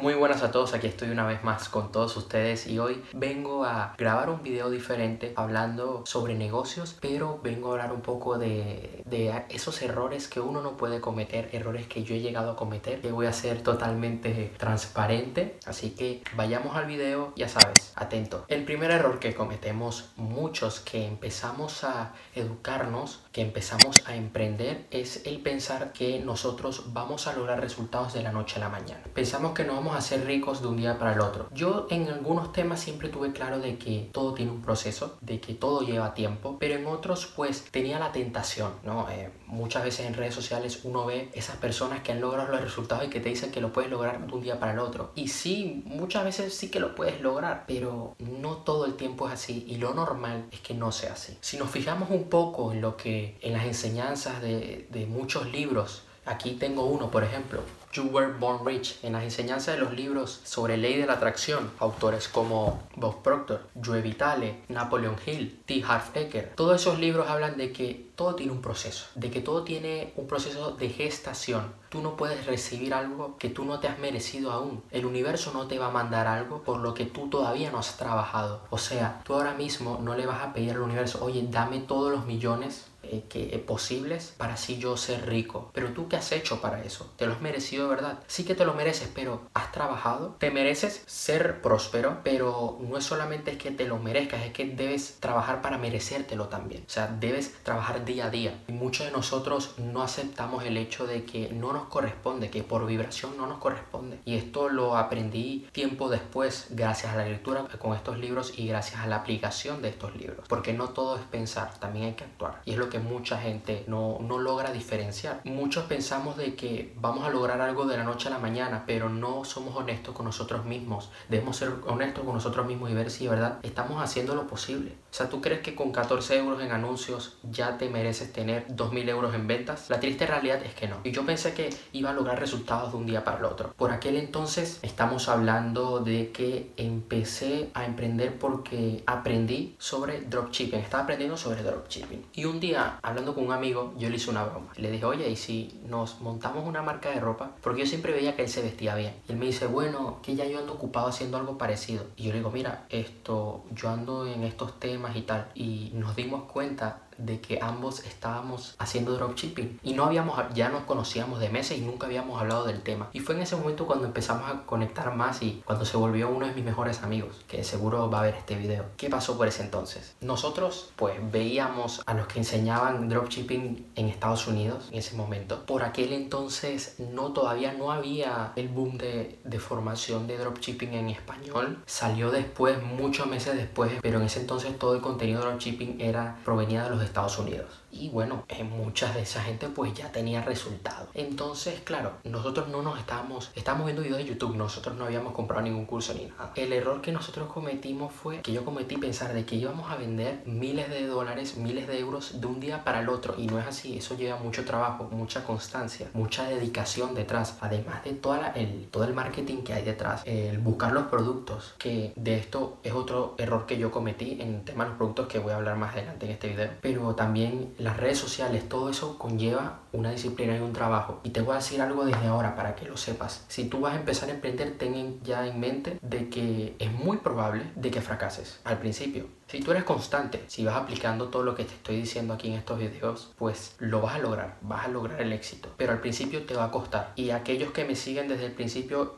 Muy buenas a todos, aquí estoy una vez más con todos ustedes y hoy vengo a grabar un video diferente hablando sobre negocios, pero vengo a hablar un poco de, de esos errores que uno no puede cometer, errores que yo he llegado a cometer, que voy a ser totalmente transparente, así que vayamos al video, ya sabes, atento. El primer error que cometemos muchos que empezamos a educarnos, que empezamos a emprender, es el pensar que nosotros vamos a lograr resultados de la noche a la mañana. Pensamos que no vamos a ser ricos de un día para el otro. Yo en algunos temas siempre tuve claro de que todo tiene un proceso, de que todo lleva tiempo, pero en otros pues tenía la tentación, ¿no? Eh, muchas veces en redes sociales uno ve esas personas que han logrado los resultados y que te dicen que lo puedes lograr de un día para el otro. Y sí, muchas veces sí que lo puedes lograr, pero no todo el tiempo es así y lo normal es que no sea así. Si nos fijamos un poco en lo que en las enseñanzas de, de muchos libros, aquí tengo uno por ejemplo, You Were Born Rich, en las enseñanzas de los libros sobre ley de la atracción, autores como Bob Proctor, Joe Vitale, Napoleon Hill, T. Harv Eker, todos esos libros hablan de que todo tiene un proceso, de que todo tiene un proceso de gestación. Tú no puedes recibir algo que tú no te has merecido aún. El universo no te va a mandar algo por lo que tú todavía no has trabajado. O sea, tú ahora mismo no le vas a pedir al universo, oye, dame todos los millones eh, que, posibles para así yo ser rico. Pero tú qué has hecho para eso? ¿Te lo has merecido de verdad? Sí que te lo mereces, pero ¿has trabajado? Te mereces ser próspero, pero no es solamente que te lo merezcas, es que debes trabajar para merecértelo también. O sea, debes trabajar día a día. Y muchos de nosotros no aceptamos el hecho de que no nos corresponde, que por vibración no nos corresponde. Y esto lo aprendí tiempo después, gracias a la lectura con estos libros y gracias a la aplicación de estos libros. Porque no todo es pensar, también hay que actuar. Y es lo que mucha gente no, no logra diferenciar. Muchos pensamos de que vamos a lograr algo de la noche a la mañana, pero no somos honestos con nosotros mismos. Debemos ser honestos con nosotros mismos y ver si de verdad estamos haciendo lo posible. O sea, ¿tú crees que con 14 euros en anuncios ya te mereces tener 2.000 euros en ventas? La triste realidad es que no. Y yo pensé que iba a lograr resultados de un día para el otro. Por aquel entonces estamos hablando de que empecé a emprender porque aprendí sobre dropshipping. Estaba aprendiendo sobre dropshipping. Y un día hablando con un amigo, yo le hice una broma. Le dije, oye, ¿y si nos montamos una marca de ropa? Porque yo siempre veía que él se vestía bien. Y él me dice, bueno, que ya yo ando ocupado haciendo algo parecido. Y yo le digo, mira, esto, yo ando en estos temas y tal. Y nos dimos cuenta de que ambos estábamos haciendo dropshipping y no habíamos ya nos conocíamos de meses y nunca habíamos hablado del tema. Y fue en ese momento cuando empezamos a conectar más y cuando se volvió uno de mis mejores amigos que seguro va a ver este video. ¿qué pasó por ese entonces? nosotros pues veíamos a los que enseñaban dropshipping en Estados Unidos en ese momento. Por aquel entonces no todavía no había el boom de, de formación de dropshipping en español. Salió después muchos meses después pero en ese entonces todo el contenido de dropshipping era provenía de los Estados Unidos y bueno, en muchas de esa gente pues ya tenía resultados. Entonces, claro, nosotros no nos estábamos, estábamos viendo videos de YouTube, nosotros no habíamos comprado ningún curso ni nada. El error que nosotros cometimos fue que yo cometí pensar de que íbamos a vender miles de dólares, miles de euros de un día para el otro y no es así, eso lleva mucho trabajo, mucha constancia, mucha dedicación detrás, además de toda el, todo el marketing que hay detrás, el buscar los productos, que de esto es otro error que yo cometí en el tema de los productos que voy a hablar más adelante en este video, pero también las redes sociales, todo eso conlleva una disciplina y un trabajo. Y te voy a decir algo desde ahora para que lo sepas. Si tú vas a empezar a emprender, ten ya en mente de que es muy probable de que fracases al principio. Si tú eres constante, si vas aplicando todo lo que te estoy diciendo aquí en estos videos, pues lo vas a lograr, vas a lograr el éxito. Pero al principio te va a costar. Y aquellos que me siguen desde el principio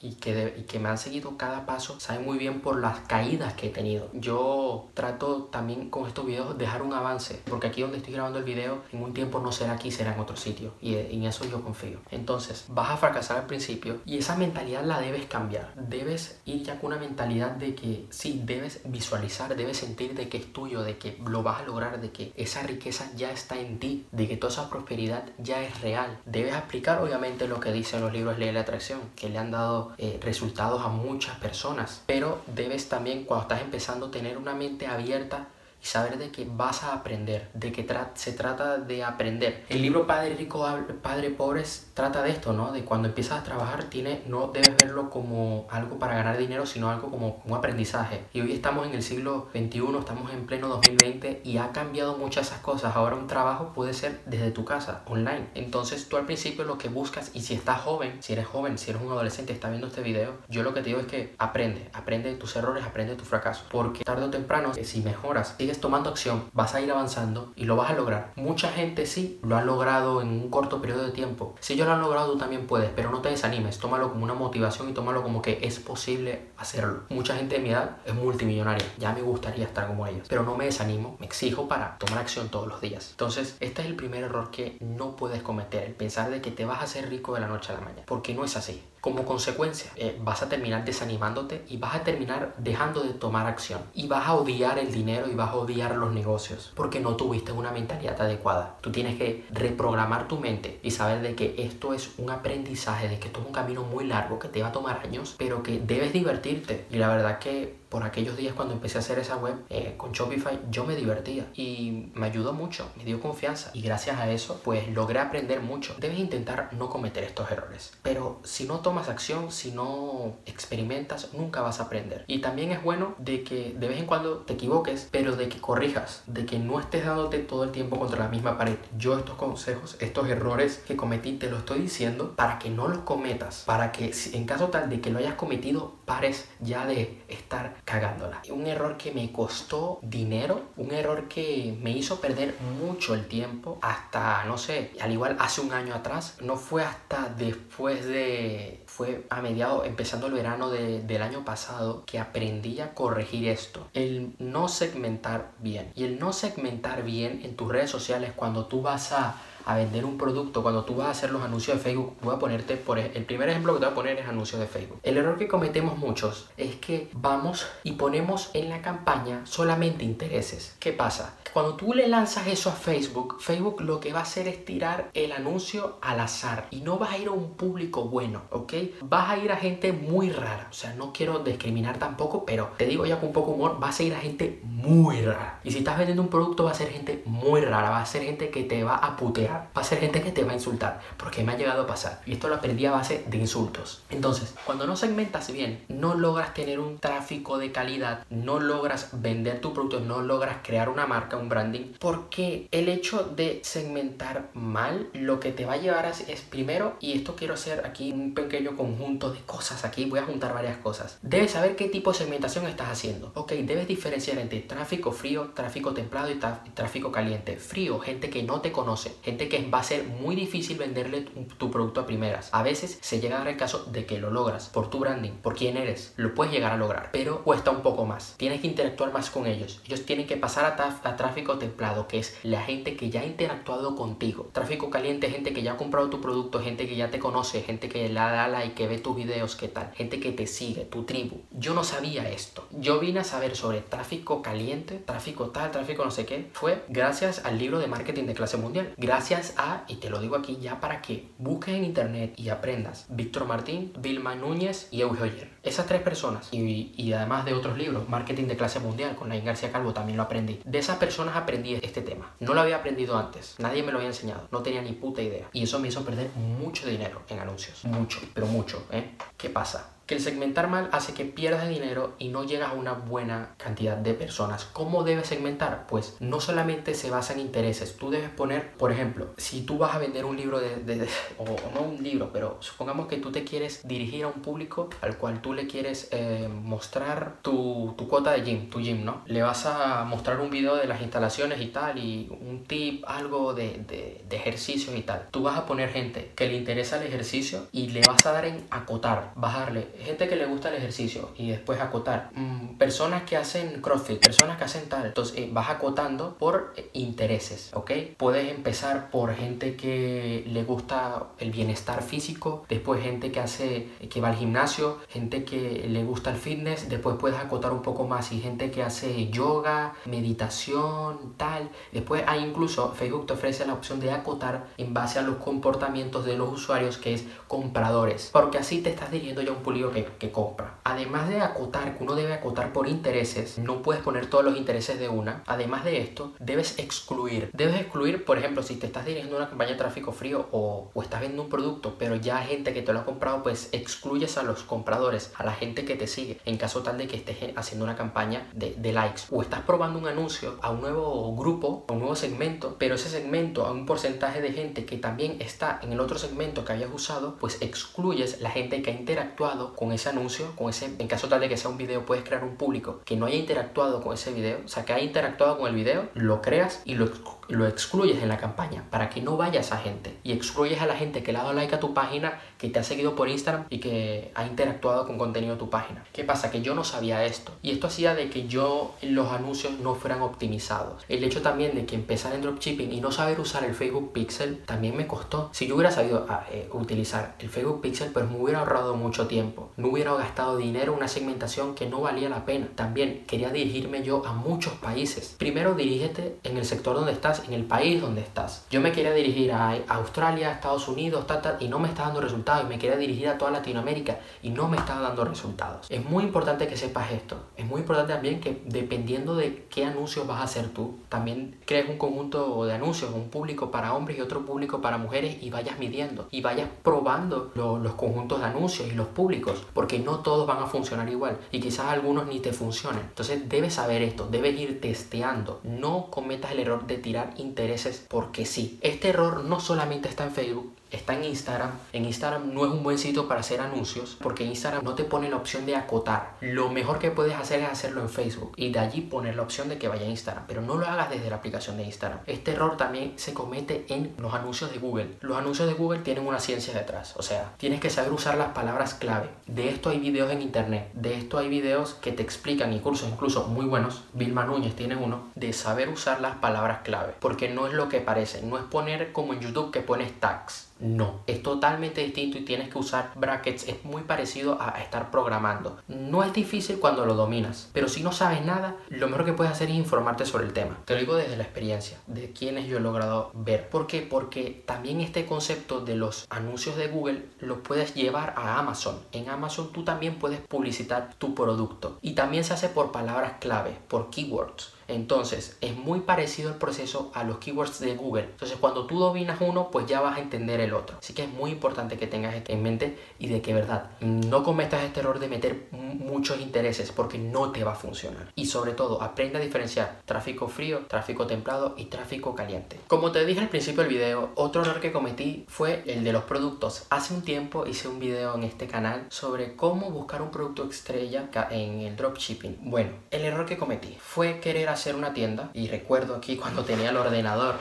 y que, y que me han seguido cada paso saben muy bien por las caídas que he tenido. Yo trato también con estos videos dejar un avance, porque aquí donde estoy grabando el video, en un tiempo no será aquí, será en otro sitio, y en eso yo confío. Entonces, vas a fracasar al principio y esa mentalidad la debes cambiar. Debes ir ya con una mentalidad de que sí, debes visualizar, debes sentir de que es tuyo, de que lo vas a lograr, de que esa riqueza ya está en ti, de que toda esa prosperidad ya es real. Debes aplicar obviamente lo que dicen los libros Ley de la Atracción, que le han dado eh, resultados a muchas personas, pero debes también cuando estás empezando tener una mente abierta y saber de que vas a aprender, de que se trata de aprender. El libro Padre Rico, Padre Pobre trata de esto, ¿no? De cuando empiezas a trabajar, tiene, no debes verlo como algo para ganar dinero, sino algo como un aprendizaje. Y hoy estamos en el siglo XXI, estamos en pleno 2020 y ha cambiado muchas esas cosas. Ahora un trabajo puede ser desde tu casa, online. Entonces tú al principio lo que buscas, y si estás joven, si eres joven, si eres un adolescente, está viendo este video, yo lo que te digo es que aprende, aprende de tus errores, aprende de tu fracaso. Porque tarde o temprano, si mejoras, sigues tomando acción, vas a ir avanzando y lo vas a lograr. Mucha gente sí lo ha logrado en un corto periodo de tiempo. Si yo lo han logrado, tú también puedes, pero no te desanimes, tómalo como una motivación y tómalo como que es posible hacerlo. Mucha gente de mi edad es multimillonaria, ya me gustaría estar como ellos, pero no me desanimo, me exijo para tomar acción todos los días. Entonces, este es el primer error que no puedes cometer, el pensar de que te vas a hacer rico de la noche a la mañana, porque no es así. Como consecuencia, eh, vas a terminar desanimándote y vas a terminar dejando de tomar acción. Y vas a odiar el dinero y vas a odiar los negocios porque no tuviste una mentalidad adecuada. Tú tienes que reprogramar tu mente y saber de que esto es un aprendizaje, de que esto es un camino muy largo que te va a tomar años, pero que debes divertirte. Y la verdad que por aquellos días cuando empecé a hacer esa web eh, con Shopify, yo me divertía y me ayudó mucho, me dio confianza y gracias a eso pues logré aprender mucho. Debes intentar no cometer estos errores, pero si no tomas acción, si no experimentas, nunca vas a aprender. Y también es bueno de que de vez en cuando te equivoques, pero de que corrijas, de que no estés dándote todo el tiempo contra la misma pared. Yo estos consejos, estos errores que cometí, te los estoy diciendo para que no los cometas, para que en caso tal de que lo hayas cometido, pares ya de estar cagándola. Un error que me costó dinero, un error que me hizo perder mucho el tiempo, hasta, no sé, al igual hace un año atrás, no fue hasta después de, fue a mediados, empezando el verano del año pasado, que aprendí a corregir esto. El no segmentar bien. Y el no segmentar bien en tus redes sociales cuando tú vas a a vender un producto, cuando tú vas a hacer los anuncios de Facebook, voy a ponerte por el primer ejemplo que te voy a poner es anuncios de Facebook. El error que cometemos muchos es que vamos y ponemos en la campaña solamente intereses. ¿Qué pasa? Cuando tú le lanzas eso a Facebook, Facebook lo que va a hacer es tirar el anuncio al azar y no vas a ir a un público bueno, ¿ok? Vas a ir a gente muy rara. O sea, no quiero discriminar tampoco, pero te digo ya con poco humor, vas a ir a gente muy rara. Y si estás vendiendo un producto va a ser gente muy rara, va a ser gente que te va a putear va a ser gente que te va a insultar, porque me ha llegado a pasar. Y esto lo aprendí a base de insultos. Entonces, cuando no segmentas bien, no logras tener un tráfico de calidad, no logras vender tu producto, no logras crear una marca, un branding, porque el hecho de segmentar mal, lo que te va a llevar es primero, y esto quiero hacer aquí un pequeño conjunto de cosas, aquí voy a juntar varias cosas. Debes saber qué tipo de segmentación estás haciendo. Ok, debes diferenciar entre tráfico frío, tráfico templado y tráfico caliente. Frío, gente que no te conoce, gente que va a ser muy difícil venderle tu, producto a primeras. A veces se llega a dar el caso de que lo logras por tu branding, por quién eres, lo puedes llegar a lograr, pero cuesta un poco más. Tienes que interactuar más con ellos. Ellos tienen que pasar a, tráfico templado, que es la gente que ya ha interactuado contigo. Tráfico caliente, gente que ya ha comprado tu producto, gente que ya te conoce, gente que le da like, que ve tus videos, qué tal, gente que te sigue, tu tribu. Yo no sabía esto. Yo vine a saber sobre tráfico caliente, tráfico tal, tráfico no sé qué. Fue gracias al libro de marketing de clase mundial. Gracias a, y te lo digo aquí ya para que busques en internet y aprendas, Víctor Martín, Vilma Núñez y Euge Esas tres personas, y, además de otros libros, Marketing de clase mundial, con Nain García Calvo también lo aprendí. De esas personas aprendí este tema. No lo había aprendido antes, nadie me lo había enseñado, no tenía ni puta idea. Y eso me hizo perder mucho dinero en anuncios, mucho, pero mucho, ¿eh? ¿Qué pasa? Que el segmentar mal hace que pierdas dinero y no llegas a una buena cantidad de personas. ¿Cómo debes segmentar? Pues no solamente se basa en intereses, tú debes poner, por ejemplo, si tú vas a vender un libro de, o, no un libro, pero supongamos que tú te quieres dirigir a un público al cual tú le quieres eh, mostrar tu, tu, cuota de gym, tu gym, ¿no? Le vas a mostrar un video de las instalaciones y tal y un tip, algo de, de, de ejercicios y tal. Tú vas a poner gente que le interesa el ejercicio y le vas a dar en acotar, bajarle gente que le gusta el ejercicio y después acotar. Mm, personas que hacen CrossFit, personas que hacen tal. Entonces eh, vas acotando por eh, intereses, ¿ok? Puedes empezar por gente que le gusta el bienestar físico, después gente que hace, que va al gimnasio, gente que le gusta el fitness, después puedes acotar un poco más y gente que hace yoga, meditación, tal. Después hay incluso, Facebook te ofrece la opción de acotar en base a los comportamientos de los usuarios que es compradores, porque así te estás dirigiendo ya un público que, compra. Además de acotar, que uno debe acotar por intereses, no puedes poner todos los intereses de una. Además de esto, debes excluir. Debes excluir, por ejemplo, si te estás dirigiendo una campaña de tráfico frío o, o estás vendiendo un producto, pero ya hay gente que te lo ha comprado, pues excluyes a los compradores, a la gente que te sigue, en caso tal de que estés haciendo una campaña de, de likes. O estás probando un anuncio a un nuevo grupo, a un nuevo segmento, pero ese segmento a un porcentaje de gente que también está en el otro segmento que habías usado, pues excluyes la gente que ha interactuado con ese anuncio, con ese, en caso tal de que sea un video, puedes crear un público que no haya interactuado con ese video, o sea, que haya interactuado con el video, lo creas y lo lo excluyes en la campaña para que no vaya esa gente y excluyes a la gente que le ha dado like a tu página, que te ha seguido por Instagram y que ha interactuado con contenido de tu página. ¿Qué pasa? Que yo no sabía esto y esto hacía de que yo los anuncios no fueran optimizados. El hecho también de que empezar en dropshipping y no saber usar el Facebook Pixel también me costó. Si yo hubiera sabido ah, eh, utilizar el Facebook Pixel, pues me hubiera ahorrado mucho tiempo. No hubiera gastado dinero en una segmentación que no valía la pena. También quería dirigirme yo a muchos países. Primero dirígete en el sector donde estás en el país donde estás. Yo me quería dirigir a Australia, Estados Unidos, y no me está dando resultados. Y me quería dirigir a toda Latinoamérica y no me está dando resultados. Es muy importante que sepas esto. Es muy importante también que dependiendo de qué anuncios vas a hacer tú, también crees un conjunto de anuncios, un público para hombres y otro público para mujeres y vayas midiendo y vayas probando los conjuntos de anuncios y los públicos, porque no todos van a funcionar igual y quizás algunos ni te funcionen. Entonces debes saber esto, debes ir testeando. No cometas el error de tirar intereses porque sí. Este error no solamente está en Facebook, está en Instagram. En Instagram no es un buen sitio para hacer anuncios porque Instagram no te pone la opción de acotar. Lo mejor que puedes hacer es hacerlo en Facebook y de allí poner la opción de que vaya a Instagram, pero no lo hagas desde la aplicación de Instagram. Este error también se comete en los anuncios de Google. Los anuncios de Google tienen una ciencia detrás, o sea, tienes que saber usar las palabras clave. De esto hay videos en internet, de esto hay videos que te explican y cursos incluso muy buenos. Vilma Núñez tiene uno de saber usar las palabras clave, porque no es lo que parece, no es poner como en YouTube que pones tags no, es totalmente distinto y tienes que usar brackets. Es muy parecido a estar programando. No es difícil cuando lo dominas, pero si no sabes nada, lo mejor que puedes hacer es informarte sobre el tema. Te lo digo desde la experiencia, de quienes yo he logrado ver. ¿Por qué? Porque también este concepto de los anuncios de Google lo puedes llevar a Amazon. En Amazon tú también puedes publicitar tu producto y también se hace por palabras clave, por keywords. Entonces, es muy parecido el proceso a los keywords de Google. Entonces, cuando tú dominas uno, pues ya vas a entender el otro. Así que es muy importante que tengas esto en mente y de que, verdad, no cometas este error de meter muchos intereses porque no te va a funcionar. Y sobre todo, aprende a diferenciar tráfico frío, tráfico templado y tráfico caliente. Como te dije al principio del video, otro error que cometí fue el de los productos. Hace un tiempo hice un video en este canal sobre cómo buscar un producto estrella en el dropshipping. Bueno, el error que cometí fue querer hacer una tienda y recuerdo aquí cuando tenía el ordenador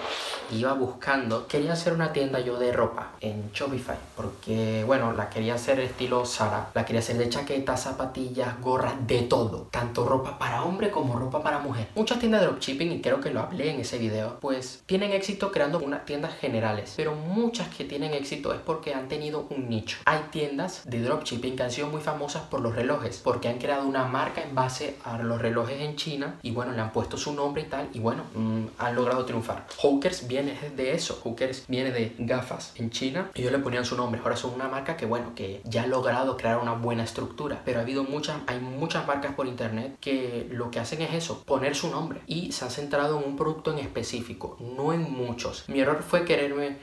iba buscando quería hacer una tienda yo de ropa en Shopify porque bueno la quería hacer estilo Zara la quería hacer de chaquetas zapatillas gorras de todo tanto ropa para hombre como ropa para mujer. Muchas tiendas de dropshipping y creo que lo hablé en ese video pues tienen éxito creando unas tiendas generales pero muchas que tienen éxito es porque han tenido un nicho. Hay tiendas de dropshipping que han sido muy famosas por los relojes porque han creado una marca en base a los relojes en China y bueno le han puesto su nombre y tal, y bueno, mm, han logrado triunfar. Hawkers viene de eso, Hawkers viene de gafas en China, ellos le ponían su nombre, ahora son una marca que bueno, que ya ha logrado crear una buena estructura, pero ha habido muchas, hay muchas marcas por internet que lo que hacen es eso, poner su nombre y se han centrado en un producto en específico, no en muchos. Mi error fue quererme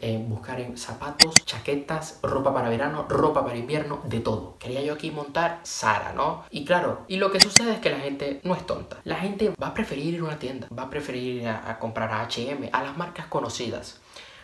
en buscar en zapatos, chaquetas, ropa para verano, ropa para invierno, de todo. Quería yo aquí montar Sara, ¿no? Y claro, y lo que sucede es que la gente no es tonta. La gente va a preferir ir a una tienda, va a preferir ir a, comprar a HM, a las marcas conocidas.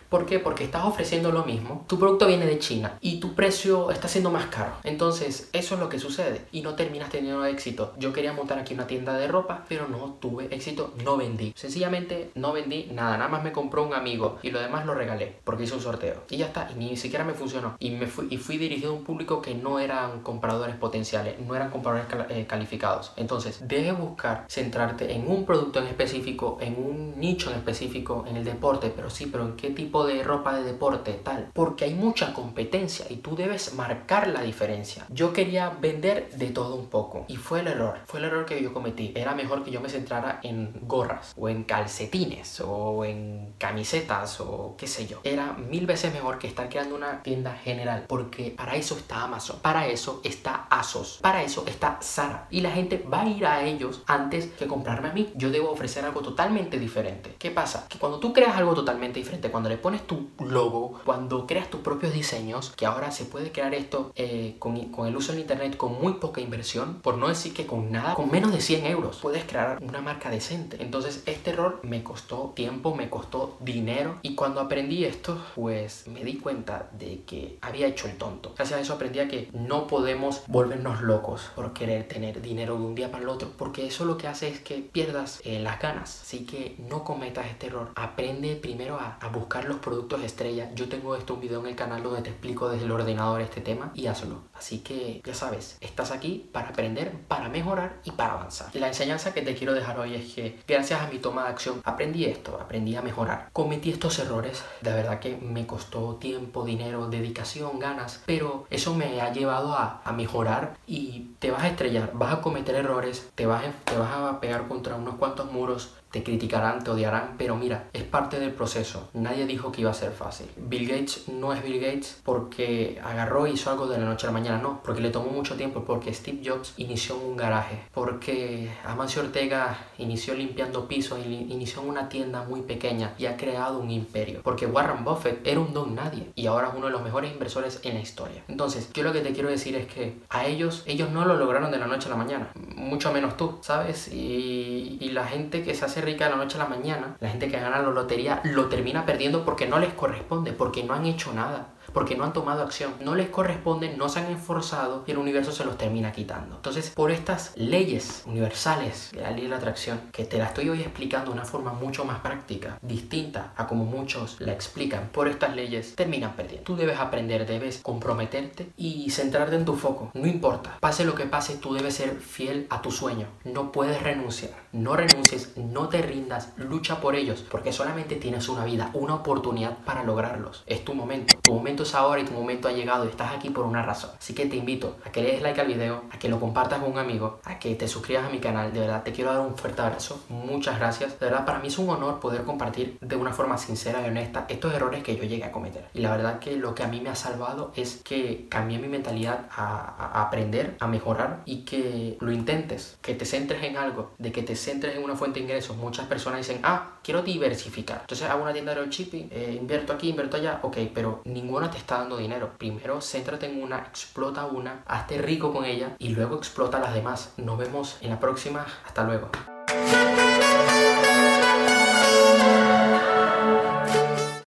¿Por qué? Porque estás ofreciendo lo mismo. Tu producto viene de China y tu precio está siendo más caro. Entonces, eso es lo que sucede y no terminas teniendo éxito. Yo quería montar aquí una tienda de ropa, pero no tuve éxito, no vendí. Sencillamente no vendí nada, nada más me compró un amigo y lo demás lo regalé porque hice un sorteo. Y ya está, y ni siquiera me funcionó. Y me fui, y fui dirigido a un público que no eran compradores potenciales, no eran compradores eh, calificados. Entonces, deje buscar centrarte en un producto en específico, en un nicho en específico, en el deporte, pero sí, pero en qué tipo de ropa de deporte, tal. Porque hay mucha competencia y tú debes marcar la diferencia. Yo quería vender de todo un poco y fue el error. Fue el error que yo cometí. Era mejor que yo me centrara en gorras o en calcetines o en camisetas o qué sé yo. Era mil veces mejor que estar creando una tienda general porque para eso está Amazon, para eso está ASOS, para eso está Zara y la gente va a ir a ellos antes que comprarme a mí. Yo debo ofrecer algo totalmente diferente. ¿Qué pasa? Que cuando tú creas algo totalmente diferente, cuando le pones tu logo, cuando creas tus propios diseños, que ahora se puede crear esto eh, con, con el uso del internet con muy poca inversión, por no decir que con nada, con menos de 100 euros, puedes crear una marca decente. Entonces este error me costó tiempo, me costó dinero y cuando aprendí esto, pues me di cuenta de que había hecho el tonto. Gracias a eso aprendí a que no podemos volvernos locos por querer tener dinero de un día para el otro, porque eso lo que hace es que pierdas eh, las ganas. Así que no cometas este error. Aprende primero a, a, buscar los productos estrella. Yo tengo esto un video en el canal donde te explico desde el ordenador este tema y hazlo. Así que ya sabes, estás aquí para aprender, para mejorar y para avanzar. La enseñanza que te quiero dejar hoy es que gracias a mi toma de acción aprendí esto, aprendí a mejorar. Cometí estos errores, de verdad que me costó tiempo, dinero, dedicación, ganas, pero eso me ha llevado a, a mejorar y te vas a estrellar, vas a cometer errores, te vas, te vas a pegar contra unos cuantos muros, te criticarán, te odiarán, pero mira, es parte del proceso. Nadie dijo que iba a ser fácil. Bill Gates no es Bill Gates porque agarró y hizo algo de la noche a la mañana, no, porque le tomó mucho tiempo, porque Steve Jobs inició un garaje, porque Amancio Ortega inició limpiando pisos, inició en una tienda muy pequeña y ha creado un imperio, porque Warren Buffett era un don nadie y ahora es uno de los mejores inversores en la historia. Entonces, yo lo que te quiero decir es que a ellos, ellos no lo lograron de la noche a la mañana, mucho menos tú, ¿sabes? Y, y la gente que se hace rica de la noche a la mañana, la gente que gana la lotería lo termina perdiendo porque no les corresponde, porque no han hecho nada porque no han tomado acción, no les corresponde, no se han esforzado y el universo se los termina quitando. Entonces, por estas leyes universales de la ley de la atracción, que te la estoy hoy explicando de una forma mucho más práctica, distinta a como muchos la explican, por estas leyes terminan perdiendo. Tú debes aprender, debes comprometerte y centrarte en tu foco. No importa, pase lo que pase, tú debes ser fiel a tu sueño. No puedes renunciar. No renuncies, no te rindas, lucha por ellos, porque solamente tienes una vida, una oportunidad para lograrlos. Es tu momento. Tu momento es ahora y tu momento ha llegado y estás aquí por una razón. Así que te invito a que le des like al video, a que lo compartas con un amigo, a que te suscribas a mi canal. De verdad, te quiero dar un fuerte abrazo. Muchas gracias. De verdad, para mí es un honor poder compartir de una forma sincera y honesta estos errores que yo llegué a cometer. Y la verdad que lo que a mí me ha salvado es que cambié mi mentalidad a, aprender, a mejorar y que lo intentes, que te centres en algo, de que te centres en una fuente de ingresos. Muchas personas dicen, ah, quiero diversificar. Entonces hago una tienda de dropshipping, eh, invierto aquí, invierto allá, ok, pero ninguna te está dando dinero. Primero céntrate en una, explota una, hazte rico con ella y luego explota las demás. Nos vemos en la próxima. Hasta luego.